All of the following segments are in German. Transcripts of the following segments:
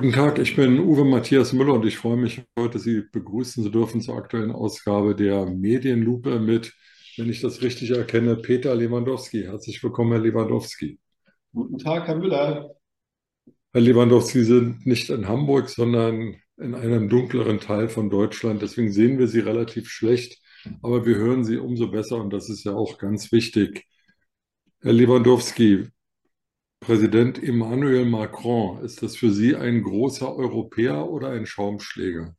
Guten Tag, ich bin Uwe Matthias Müller und ich freue mich heute, Sie begrüßen zu dürfen zur aktuellen Ausgabe der Medienlupe mit, wenn ich das richtig erkenne, Peter Lewandowski. Herzlich willkommen, Herr Lewandowski. Guten Tag, Herr Müller. Herr Lewandowski, Sie sind nicht in Hamburg, sondern in einem dunkleren Teil von Deutschland. Deswegen sehen wir Sie relativ schlecht, aber wir hören Sie umso besser und das ist ja auch ganz wichtig. Herr Lewandowski, Präsident Emmanuel Macron, ist das für Sie ein großer Europäer oder ein Schaumschläger?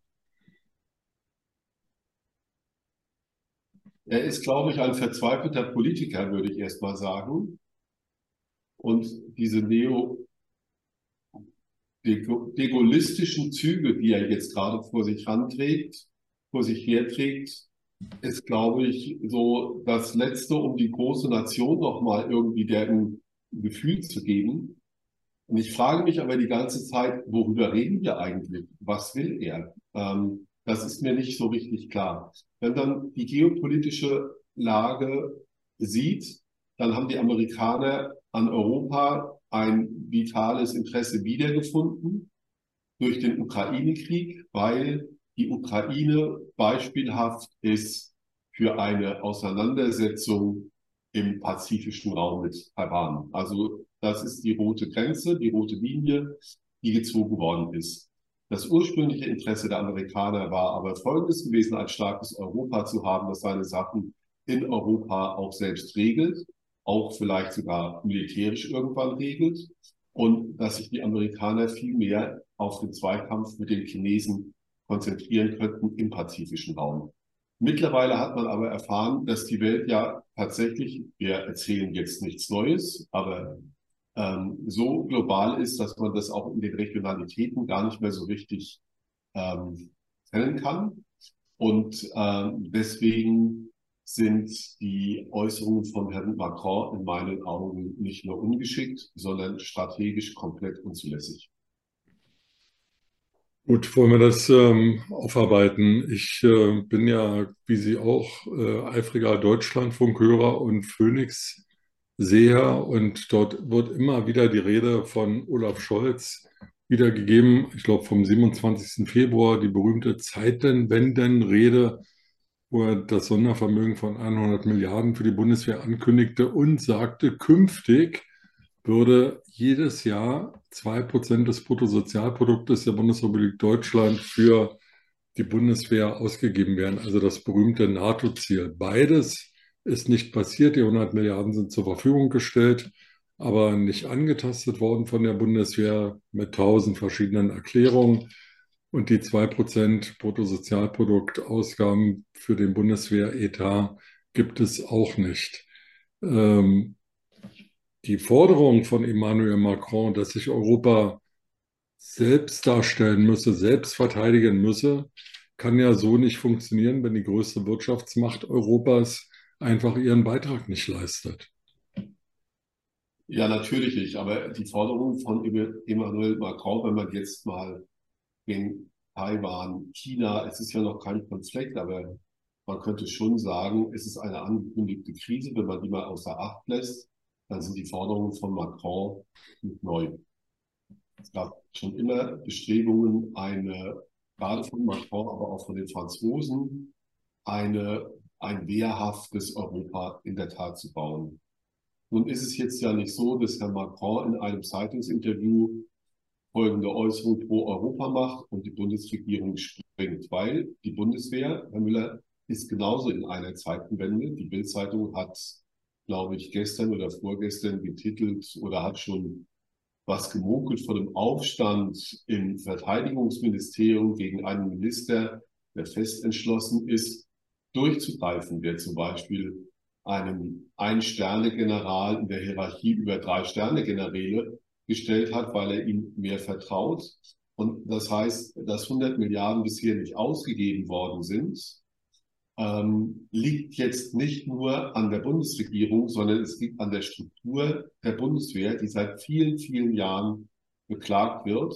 Er ist, glaube ich, ein verzweifelter Politiker, würde ich erst mal sagen. Und diese neo-degolistischen Züge, die er jetzt gerade vor sich ranträgt, vor sich herträgt, ist, glaube ich, so das Letzte, um die große Nation nochmal irgendwie deren Gefühl zu geben. Und ich frage mich aber die ganze Zeit, worüber reden wir eigentlich? Was will er? Ähm, das ist mir nicht so richtig klar. Wenn dann die geopolitische Lage sieht, dann haben die Amerikaner an Europa ein vitales Interesse wiedergefunden durch den Ukraine-Krieg, weil die Ukraine beispielhaft ist für eine Auseinandersetzung im pazifischen Raum mit Taiwan. Also das ist die rote Grenze, die rote Linie, die gezogen worden ist. Das ursprüngliche Interesse der Amerikaner war aber folgendes gewesen, ein starkes Europa zu haben, das seine Sachen in Europa auch selbst regelt, auch vielleicht sogar militärisch irgendwann regelt und dass sich die Amerikaner viel mehr auf den Zweikampf mit den Chinesen konzentrieren könnten im pazifischen Raum. Mittlerweile hat man aber erfahren, dass die Welt ja tatsächlich, wir erzählen jetzt nichts Neues, aber ähm, so global ist, dass man das auch in den Regionalitäten gar nicht mehr so richtig ähm, trennen kann. Und ähm, deswegen sind die Äußerungen von Herrn Macron in meinen Augen nicht nur ungeschickt, sondern strategisch komplett unzulässig. Gut, wollen wir das ähm, aufarbeiten. Ich äh, bin ja, wie Sie auch, äh, eifriger Deutschlandfunkhörer und Phoenix-Seher und dort wird immer wieder die Rede von Olaf Scholz wiedergegeben. Ich glaube, vom 27. Februar die berühmte Zeitenwenden-Rede, wo er das Sondervermögen von 100 Milliarden für die Bundeswehr ankündigte und sagte, künftig würde jedes Jahr 2% des Bruttosozialproduktes der Bundesrepublik Deutschland für die Bundeswehr ausgegeben werden, also das berühmte NATO-Ziel. Beides ist nicht passiert. Die 100 Milliarden sind zur Verfügung gestellt, aber nicht angetastet worden von der Bundeswehr mit tausend verschiedenen Erklärungen. Und die 2% Bruttosozialproduktausgaben für den Bundeswehretat gibt es auch nicht. Ähm, die Forderung von Emmanuel Macron, dass sich Europa selbst darstellen müsse, selbst verteidigen müsse, kann ja so nicht funktionieren, wenn die größte Wirtschaftsmacht Europas einfach ihren Beitrag nicht leistet. Ja, natürlich nicht. Aber die Forderung von Emmanuel Macron, wenn man jetzt mal in Taiwan, China, es ist ja noch kein Konflikt, aber man könnte schon sagen, es ist eine angekündigte Krise, wenn man die mal außer Acht lässt dann sind die Forderungen von Macron nicht neu. Es gab schon immer Bestrebungen, eine, gerade von Macron, aber auch von den Franzosen, eine, ein wehrhaftes Europa in der Tat zu bauen. Nun ist es jetzt ja nicht so, dass Herr Macron in einem Zeitungsinterview folgende Äußerung pro Europa macht und die Bundesregierung springt, weil die Bundeswehr, Herr Müller, ist genauso in einer Zeitenwende. Die Bildzeitung hat glaube ich, gestern oder vorgestern getitelt oder hat schon was gemunkelt von dem Aufstand im Verteidigungsministerium gegen einen Minister, der fest entschlossen ist, durchzugreifen, der zum Beispiel einen Ein-Sterne-General in der Hierarchie über drei Sterne-Generäle gestellt hat, weil er ihm mehr vertraut. Und das heißt, dass 100 Milliarden bisher nicht ausgegeben worden sind, ähm, liegt jetzt nicht nur an der Bundesregierung, sondern es liegt an der Struktur der Bundeswehr, die seit vielen, vielen Jahren beklagt wird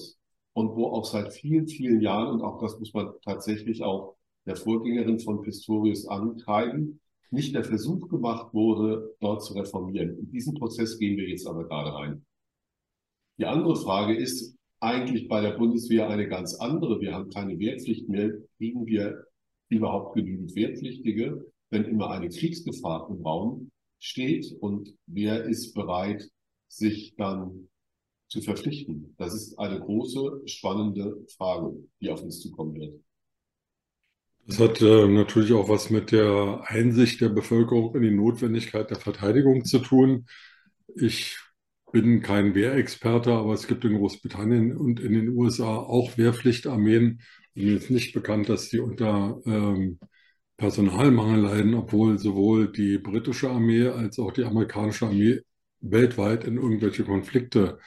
und wo auch seit vielen, vielen Jahren, und auch das muss man tatsächlich auch der Vorgängerin von Pistorius antreiben, nicht der Versuch gemacht wurde, dort zu reformieren. In diesen Prozess gehen wir jetzt aber gerade rein. Die andere Frage ist eigentlich bei der Bundeswehr eine ganz andere. Wir haben keine Wehrpflicht mehr. Kriegen wir überhaupt genügend Wehrpflichtige, wenn immer eine Kriegsgefahr im Raum steht? Und wer ist bereit, sich dann zu verpflichten? Das ist eine große, spannende Frage, die auf uns zukommen wird. Das hat äh, natürlich auch was mit der Einsicht der Bevölkerung in die Notwendigkeit der Verteidigung zu tun. Ich bin kein Wehrexperte, aber es gibt in Großbritannien und in den USA auch Wehrpflichtarmeen. Mir ist nicht bekannt, dass die unter ähm, Personalmangel leiden, obwohl sowohl die britische Armee als auch die amerikanische Armee weltweit in irgendwelche Konflikte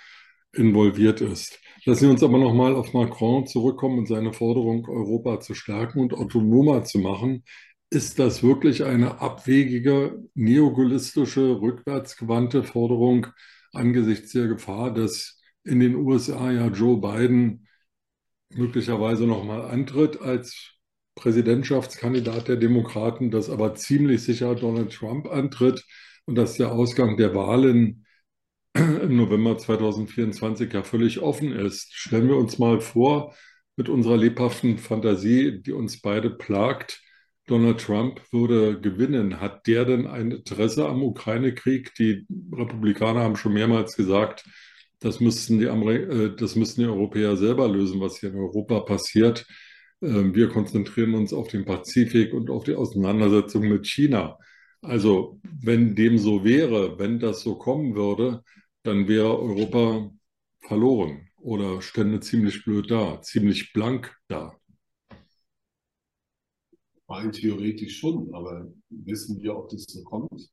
involviert ist. Lassen Sie uns aber nochmal auf Macron zurückkommen und seine Forderung, Europa zu stärken und autonomer zu machen. Ist das wirklich eine abwegige, neogaullistische, rückwärtsgewandte Forderung angesichts der Gefahr, dass in den USA ja Joe Biden möglicherweise nochmal antritt als Präsidentschaftskandidat der Demokraten, dass aber ziemlich sicher Donald Trump antritt und dass der Ausgang der Wahlen im November 2024 ja völlig offen ist. Stellen wir uns mal vor, mit unserer lebhaften Fantasie, die uns beide plagt, Donald Trump würde gewinnen. Hat der denn ein Interesse am Ukraine-Krieg? Die Republikaner haben schon mehrmals gesagt, das müssten die, äh, das müssten die Europäer selber lösen, was hier in Europa passiert. Ähm, wir konzentrieren uns auf den Pazifik und auf die Auseinandersetzung mit China. Also wenn dem so wäre, wenn das so kommen würde, dann wäre Europa verloren oder stände ziemlich blöd da, ziemlich blank da. Rein theoretisch schon, aber wissen wir, ob das so kommt?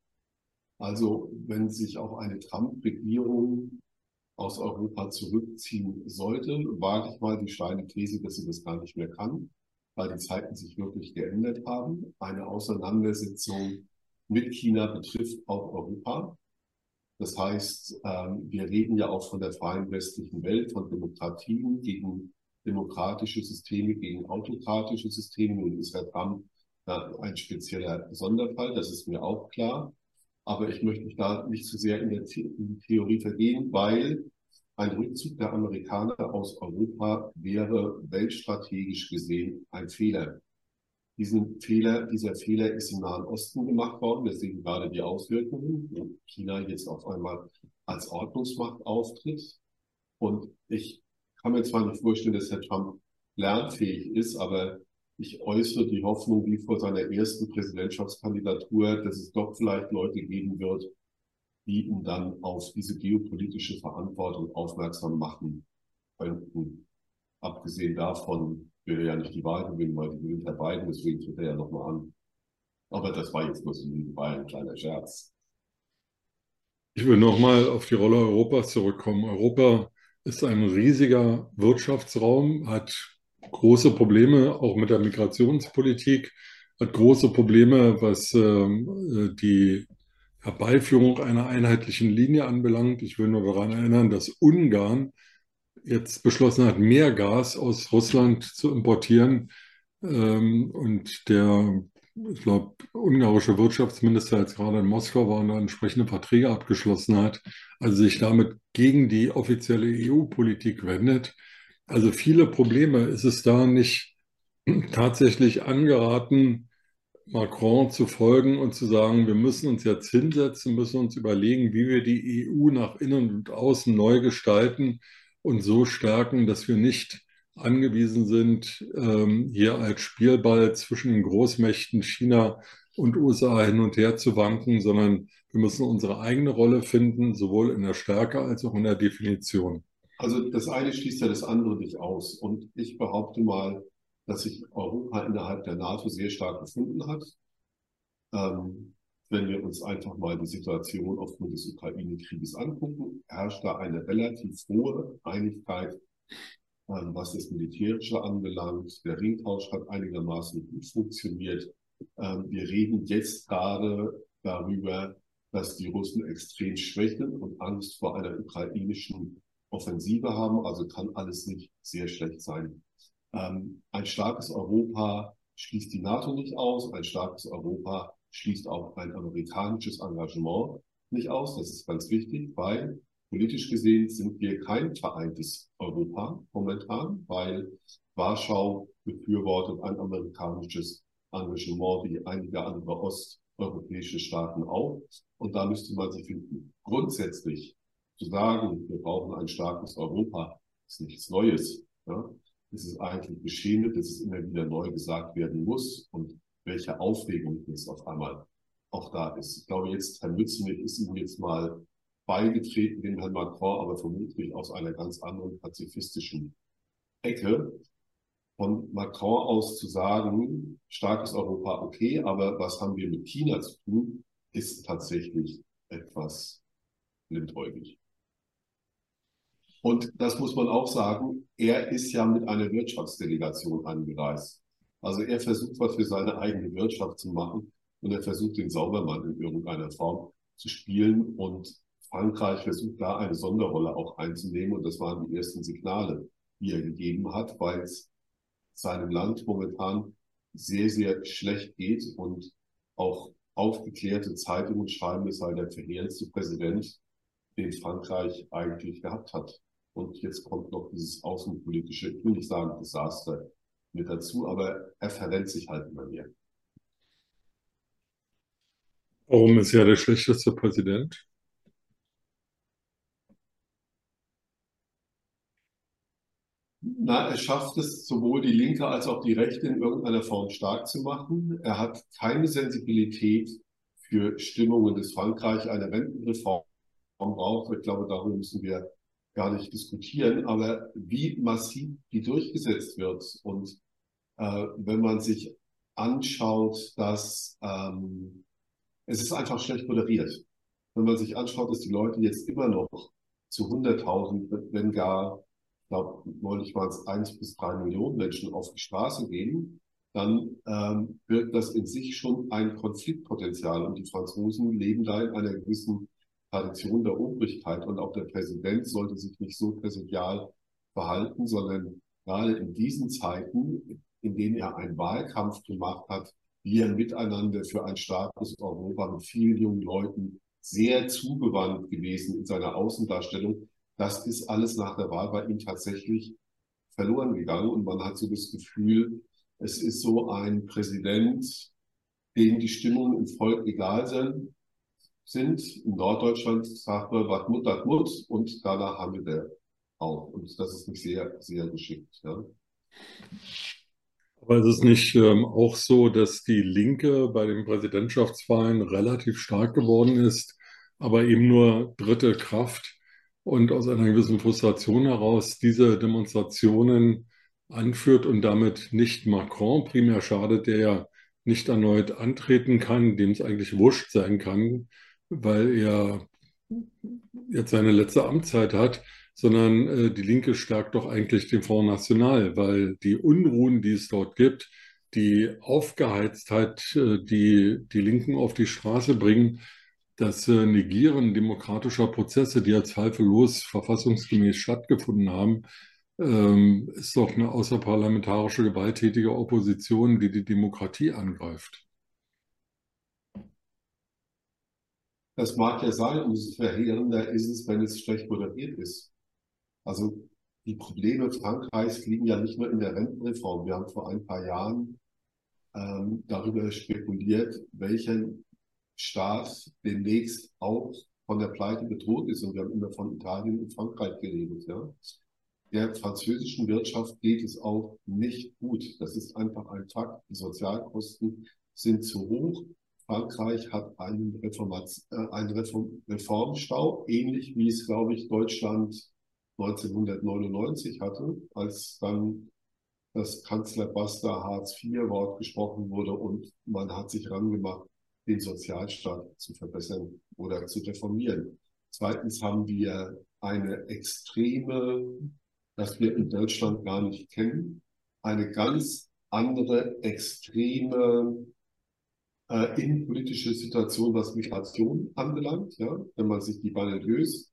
Also wenn sich auch eine Trump-Regierung aus Europa zurückziehen sollte, wage ich mal die steile These, dass sie das gar nicht mehr kann, weil die Zeiten sich wirklich geändert haben. Eine Auseinandersetzung mit China betrifft auch Europa. Das heißt, ähm, wir reden ja auch von der freien westlichen Welt, von Demokratien gegen demokratische Systeme, gegen autokratische Systeme. Nun ist Herr Trump ein spezieller Sonderfall, das ist mir auch klar. Aber ich möchte mich da nicht zu sehr in, der Theorie vergehen, weil ein Rückzug der Amerikaner aus Europa wäre weltstrategisch gesehen ein Fehler. Diesen Fehler, dieser Fehler ist im Nahen Osten gemacht worden. Sehen gerade die Auswirkungen, China jetzt auf einmal als Ordnungsmacht auftritt. Und ich kann mir zwar nicht vorstellen, dass Herr Trump lernfähig ist, aber ich äußere die Hoffnung, wie vor seiner ersten Präsidentschaftskandidatur, dass es doch vielleicht Leute geben wird, die ihn dann auf diese geopolitische Verantwortung aufmerksam machen könnten. Abgesehen davon will er ja nicht die Wahl gewinnen, weil die gewinnt Herr Biden, deswegen tritt er ja nochmal an. Aber das war jetzt nur so ein kleiner Scherz. Ich will nochmal auf die Rolle Europas zurückkommen. Europa ist ein riesiger Wirtschaftsraum, hat große Probleme auch mit der Migrationspolitik, hat große Probleme, was ähm, die Herbeiführung einer einheitlichen Linie anbelangt. Ich will nur daran erinnern, dass Ungarn jetzt beschlossen hat, mehr Gas aus Russland zu importieren. Ähm, und der, ich glaube, ungarische Wirtschaftsminister jetzt gerade in Moskau war und da entsprechende Verträge abgeschlossen hat, also sich damit gegen die offizielle EU-Politik wendet. Also viele Probleme ist es da nicht tatsächlich angeraten, Macron zu folgen und zu sagen, wir müssen uns jetzt hinsetzen, müssen uns überlegen, wie wir die EU nach innen und außen neu gestalten und so stärken, dass wir nicht angewiesen sind, ähm, hier als Spielball zwischen den Großmächten China und USA hin und her zu wanken, sondern wir müssen unsere eigene Rolle finden, sowohl in der Stärke als auch in der Definition. Also das eine schließt ja das andere nicht aus. Und ich behaupte mal, dass sich Europa innerhalb der NATO sehr stark gefunden hat. Ähm, wenn wir uns einfach mal die Situation aufgrund des Ukraine-Krieges angucken, herrscht da eine relativ hohe Einigkeit, ähm, was das Militärische anbelangt. Der Ringtausch hat einigermaßen gut funktioniert. Ähm, wir reden jetzt gerade darüber, dass die Russen extrem schwächeln und Angst vor einer ukrainischen Offensive haben. Also kann alles nicht sehr schlecht sein. Ähm, ein starkes Europa schließt die NATO nicht aus. Ein starkes Europa schließt auch ein amerikanisches Engagement nicht aus. Das ist ganz wichtig, weil politisch gesehen sind wir kein vereintes Europa momentan, weil Warschau befürwortet ein amerikanisches Engagement wie einige andere osteuropäische Staaten auch. Und da müsste man sich finden. Grundsätzlich zu sagen, wir brauchen ein starkes Europa, ist nichts Neues. Ja? Es ist eigentlich geschehen, dass es immer wieder neu gesagt werden muss und welche Aufregung jetzt auf einmal auch da ist. Ich glaube, jetzt Herr Mützenich ist ihm jetzt mal beigetreten, dem Herrn Macron, aber vermutlich aus einer ganz anderen pazifistischen Ecke. Von Macron aus zu sagen, starkes Europa, okay, aber was haben wir mit China zu tun, ist tatsächlich etwas blindäugig. Und das muss man auch sagen, er ist ja mit einer Wirtschaftsdelegation angereist. Also er versucht was für seine eigene Wirtschaft zu machen und er versucht den Saubermann in irgendeiner Form zu spielen und Frankreich versucht da eine Sonderrolle auch einzunehmen und das waren die ersten Signale, die er gegeben hat, weil es seinem Land momentan sehr, sehr schlecht geht und auch aufgeklärte Zeitungen schreiben, es sei der verheerendste Präsident, den Frankreich eigentlich gehabt hat. Und jetzt kommt noch dieses außenpolitische, ich will nicht sagen Desaster mit dazu, aber er verrennt sich halt immer mehr. Warum ist er der schlechteste Präsident? Na, er schafft es, sowohl die Linke als auch die Rechte in irgendeiner Form stark zu machen. Er hat keine Sensibilität für Stimmungen des Frankreich einer Rentenreform braucht. Ich glaube, darüber müssen wir gar nicht diskutieren. Aber wie massiv die durchgesetzt wird und äh, wenn man sich anschaut, dass ähm, es ist einfach schlecht moderiert. Wenn man sich anschaut, dass die Leute jetzt immer noch zu 100.000, wenn gar, ich glaube, neulich waren es eins bis drei Millionen Menschen auf die Straße gehen, dann ähm, birgt das in sich schon ein Konfliktpotenzial. Und die Franzosen leben da in einer gewissen Tradition der Obrigkeit. Und auch der Präsident sollte sich nicht so präsidial verhalten, sondern gerade in diesen Zeiten, in denen er einen Wahlkampf gemacht hat, wir miteinander für ein starkes Europa mit vielen jungen Leuten sehr zugewandt gewesen in seiner Außendarstellung. Das ist alles nach der Wahl bei ihm tatsächlich verloren gegangen und man hat so das Gefühl, es ist so ein Präsident, dem die Stimmungen im Volk egal sind. Sind. In Norddeutschland sagt man, was Mut, das Mut und danach der auch. Und das ist nicht sehr, sehr geschickt. Ja. Aber ist es nicht ähm, auch so, dass die Linke bei den Präsidentschaftswahlen relativ stark geworden ist, aber eben nur dritte Kraft und aus einer gewissen Frustration heraus diese Demonstrationen anführt und damit nicht Macron primär schadet, der ja nicht erneut antreten kann, dem es eigentlich wurscht sein kann, weil er jetzt seine letzte Amtszeit hat, sondern äh, die Linke stärkt doch eigentlich den Front National, weil die Unruhen, die es dort gibt, die Aufgeheiztheit, äh, die die Linken auf die Straße bringen, das äh, Negieren demokratischer Prozesse, die ja zweifellos verfassungsgemäß stattgefunden haben, ähm, ist doch eine außerparlamentarische gewalttätige Opposition, die die Demokratie angreift. Das mag ja sein, umso verheerender ist es, wenn es schlecht moderiert ist. Also die Probleme Frankreichs liegen ja nicht nur in der Rentenreform. Wir haben vor ein paar Jahren ähm, darüber spekuliert, welcher Staat demnächst auch von der Pleite bedroht ist. Und wir haben immer von Italien und Frankreich geredet. Ja? Der französischen Wirtschaft geht es auch nicht gut. Das ist einfach ein Fakt. Die Sozialkosten sind zu hoch. Frankreich hat einen, Reformat äh, einen Reform Reformstau, ähnlich wie es, glaube ich, Deutschland 1999 hatte, als dann das Kanzlerbuster Hartz-IV-Wort gesprochen wurde und man hat sich rangemacht, den Sozialstaat zu verbessern oder zu reformieren. Zweitens haben wir eine extreme, das wir in Deutschland gar nicht kennen, eine ganz andere extreme äh, innenpolitische Situation, was Migration anbelangt. Ja? Wenn man sich die Banlieues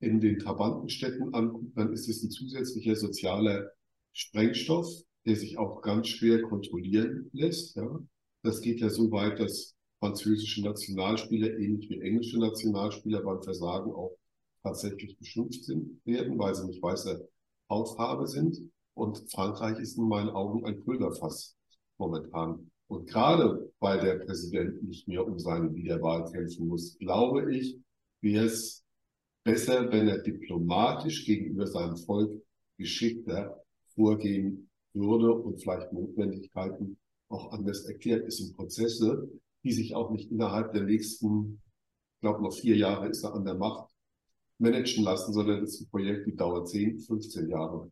in den Trabantenstädten anguckt, dann ist es ein zusätzlicher sozialer Sprengstoff, der sich auch ganz schwer kontrollieren lässt. Ja. Das geht ja so weit, dass französische Nationalspieler, ähnlich wie englische Nationalspieler beim Versagen auch tatsächlich beschimpft sind, werden, weil sie nicht weiße Hautfarbe sind. Und Frankreich ist in meinen Augen ein Pulverfass momentan. Und gerade weil der Präsident nicht mehr um seine Wiederwahl kämpfen muss, glaube ich, wäre es besser, wenn er diplomatisch gegenüber seinem Volk geschickter vorgehen würde und vielleicht Notwendigkeiten auch anders erklärt. Es sind Prozesse, die sich auch nicht innerhalb der nächsten, ich glaube noch vier Jahre ist er an der Macht, managen lassen, sondern es ist ein Projekt, die dauert 10, 15 Jahre.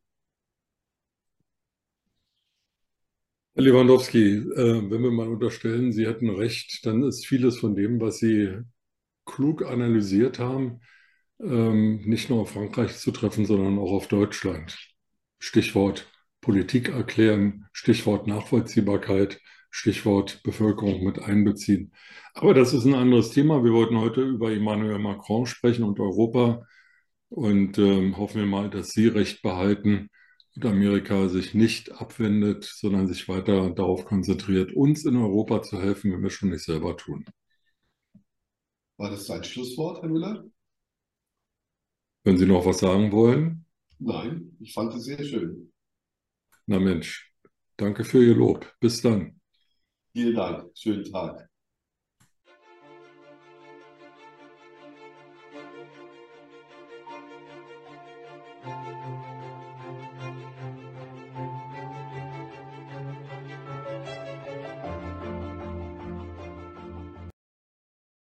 Herr Lewandowski, äh, wenn wir mal unterstellen, Sie hätten recht, dann ist vieles von dem, was Sie klug analysiert haben, ähm, nicht nur auf Frankreich zu treffen, sondern auch auf Deutschland. Stichwort Politik erklären, Stichwort Nachvollziehbarkeit, Stichwort Bevölkerung mit einbeziehen. Aber das ist ein anderes Thema. Wir wollten heute über Emmanuel Macron sprechen und Europa und ähm, hoffen wir mal, dass Sie recht behalten und Amerika sich nicht abwendet, sondern sich weiter darauf konzentriert, uns in Europa zu helfen, wenn wir es schon nicht selber tun. War das sein Schlusswort, Herr Müller? Wenn Sie noch was sagen wollen? Nein, ich fand es sehr schön. Na Mensch, danke für Ihr Lob. Bis dann. Vielen Dank. Schönen Tag.